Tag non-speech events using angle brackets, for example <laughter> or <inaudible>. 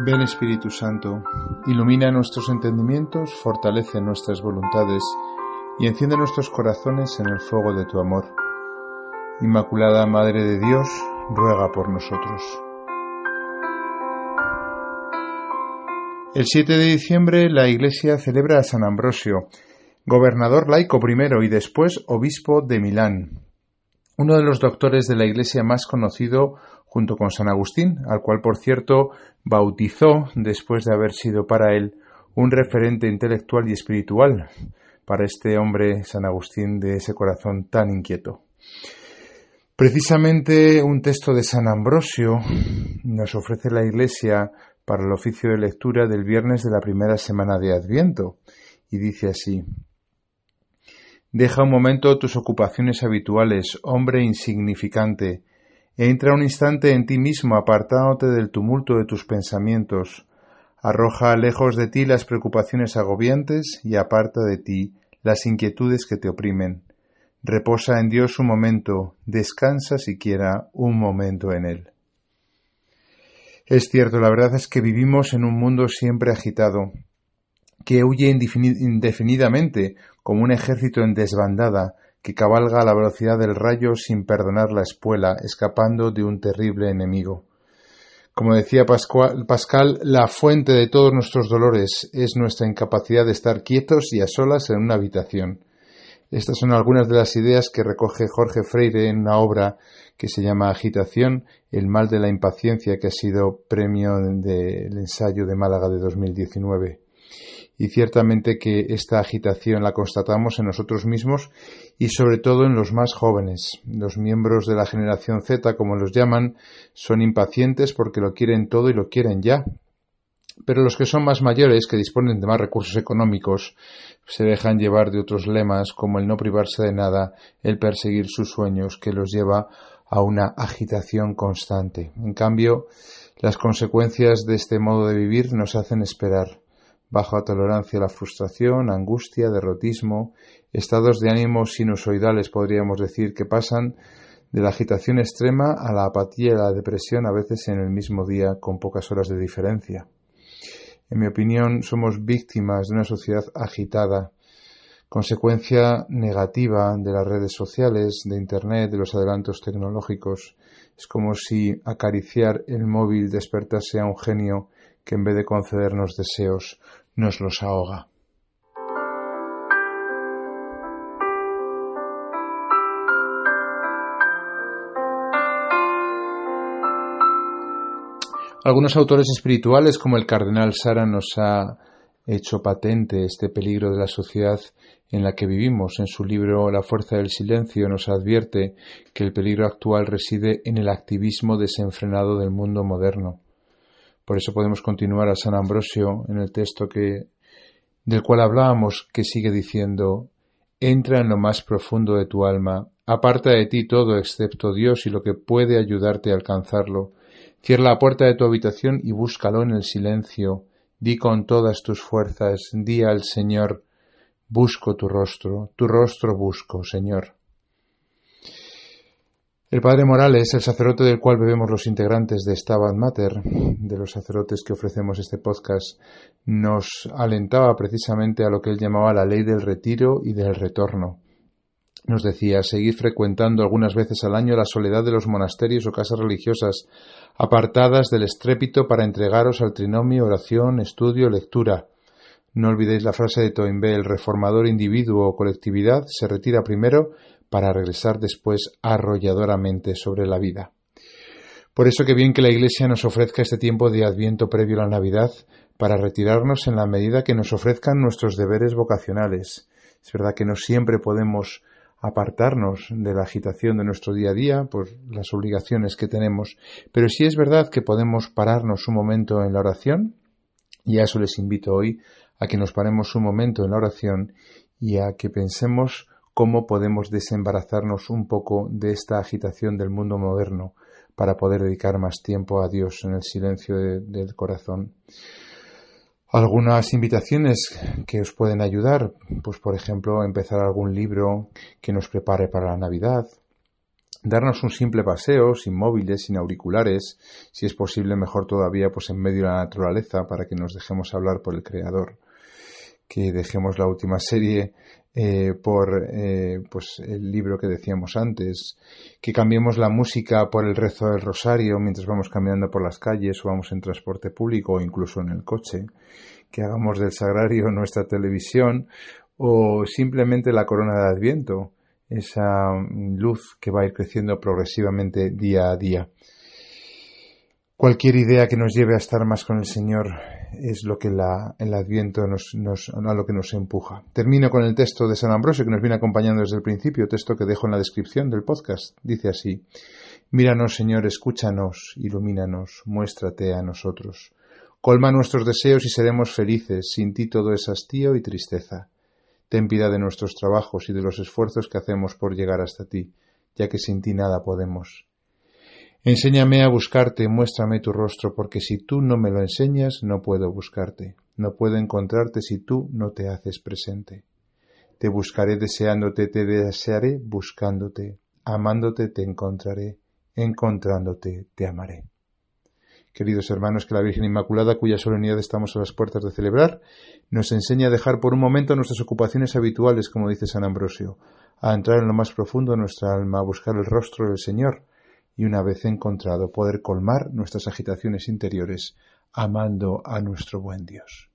Ven Espíritu Santo, ilumina nuestros entendimientos, fortalece nuestras voluntades y enciende nuestros corazones en el fuego de tu amor. Inmaculada Madre de Dios, ruega por nosotros. El 7 de diciembre la Iglesia celebra a San Ambrosio, gobernador laico primero y después obispo de Milán, uno de los doctores de la Iglesia más conocido junto con San Agustín, al cual por cierto bautizó después de haber sido para él un referente intelectual y espiritual para este hombre San Agustín de ese corazón tan inquieto. Precisamente un texto de San Ambrosio nos ofrece la Iglesia para el oficio de lectura del viernes de la primera semana de Adviento y dice así Deja un momento tus ocupaciones habituales, hombre insignificante, Entra un instante en ti mismo, apartándote del tumulto de tus pensamientos. Arroja lejos de ti las preocupaciones agobiantes y aparta de ti las inquietudes que te oprimen. Reposa en Dios un momento, descansa siquiera un momento en Él. Es cierto, la verdad es que vivimos en un mundo siempre agitado, que huye indefinidamente como un ejército en desbandada, que cabalga a la velocidad del rayo sin perdonar la espuela, escapando de un terrible enemigo. Como decía Pascal, la fuente de todos nuestros dolores es nuestra incapacidad de estar quietos y a solas en una habitación. Estas son algunas de las ideas que recoge Jorge Freire en una obra que se llama Agitación, el mal de la impaciencia, que ha sido premio del ensayo de Málaga de 2019 y ciertamente que esta agitación la constatamos en nosotros mismos y sobre todo en los más jóvenes. Los miembros de la generación Z, como los llaman, son impacientes porque lo quieren todo y lo quieren ya. Pero los que son más mayores, que disponen de más recursos económicos, se dejan llevar de otros lemas como el no privarse de nada, el perseguir sus sueños, que los lleva a una agitación constante. En cambio, las consecuencias de este modo de vivir nos hacen esperar baja tolerancia a la frustración, angustia, derrotismo, estados de ánimo sinusoidales podríamos decir que pasan de la agitación extrema a la apatía y la depresión a veces en el mismo día con pocas horas de diferencia. En mi opinión, somos víctimas de una sociedad agitada, consecuencia negativa de las redes sociales, de Internet, de los adelantos tecnológicos. Es como si acariciar el móvil despertase a un genio que en vez de concedernos deseos, nos los ahoga. Algunos autores espirituales, como el cardenal Sara, nos ha hecho patente este peligro de la sociedad en la que vivimos. En su libro La fuerza del silencio nos advierte que el peligro actual reside en el activismo desenfrenado del mundo moderno. Por eso podemos continuar a San Ambrosio en el texto que del cual hablábamos, que sigue diciendo Entra en lo más profundo de tu alma, aparta de ti todo excepto Dios y lo que puede ayudarte a alcanzarlo. Cierra la puerta de tu habitación y búscalo en el silencio. Di con todas tus fuerzas, di al Señor, busco tu rostro, tu rostro busco, Señor. El padre Morales, el sacerdote del cual bebemos los integrantes de Stabat Mater, de los sacerdotes que ofrecemos este podcast, nos alentaba precisamente a lo que él llamaba la ley del retiro y del retorno. Nos decía, seguid frecuentando algunas veces al año la soledad de los monasterios o casas religiosas, apartadas del estrépito para entregaros al trinomio, oración, estudio, lectura. No olvidéis la frase de Toynbee, el reformador individuo o colectividad se retira primero para regresar después arrolladoramente sobre la vida. Por eso que bien que la Iglesia nos ofrezca este tiempo de adviento previo a la Navidad para retirarnos en la medida que nos ofrezcan nuestros deberes vocacionales. Es verdad que no siempre podemos apartarnos de la agitación de nuestro día a día por las obligaciones que tenemos, pero sí es verdad que podemos pararnos un momento en la oración, y a eso les invito hoy, a que nos paremos un momento en la oración y a que pensemos cómo podemos desembarazarnos un poco de esta agitación del mundo moderno para poder dedicar más tiempo a Dios en el silencio del corazón. Algunas invitaciones que os pueden ayudar, pues por ejemplo empezar algún libro que nos prepare para la Navidad, darnos un simple paseo, sin móviles, sin auriculares, si es posible mejor todavía pues en medio de la naturaleza para que nos dejemos hablar por el Creador, que dejemos la última serie eh, por eh, pues el libro que decíamos antes, que cambiemos la música por el rezo del rosario mientras vamos caminando por las calles o vamos en transporte público o incluso en el coche, que hagamos del sagrario <laughs> nuestra televisión o simplemente la corona de Adviento, esa luz que va a ir creciendo progresivamente día a día. Cualquier idea que nos lleve a estar más con el Señor es lo que la, el Adviento nos, nos, a lo que nos empuja. Termino con el texto de San Ambrosio que nos viene acompañando desde el principio, texto que dejo en la descripción del podcast. Dice así: Míranos, Señor, escúchanos, ilumínanos, muéstrate a nosotros. Colma nuestros deseos y seremos felices. Sin ti todo es hastío y tristeza. Ten piedad de nuestros trabajos y de los esfuerzos que hacemos por llegar hasta ti, ya que sin ti nada podemos. Enséñame a buscarte, muéstrame tu rostro, porque si tú no me lo enseñas, no puedo buscarte, no puedo encontrarte si tú no te haces presente. Te buscaré deseándote, te desearé buscándote, amándote te encontraré, encontrándote te amaré. Queridos hermanos, que la Virgen Inmaculada, cuya solemnidad estamos a las puertas de celebrar, nos enseña a dejar por un momento nuestras ocupaciones habituales, como dice San Ambrosio, a entrar en lo más profundo de nuestra alma, a buscar el rostro del Señor, y una vez encontrado poder colmar nuestras agitaciones interiores, amando a nuestro buen Dios.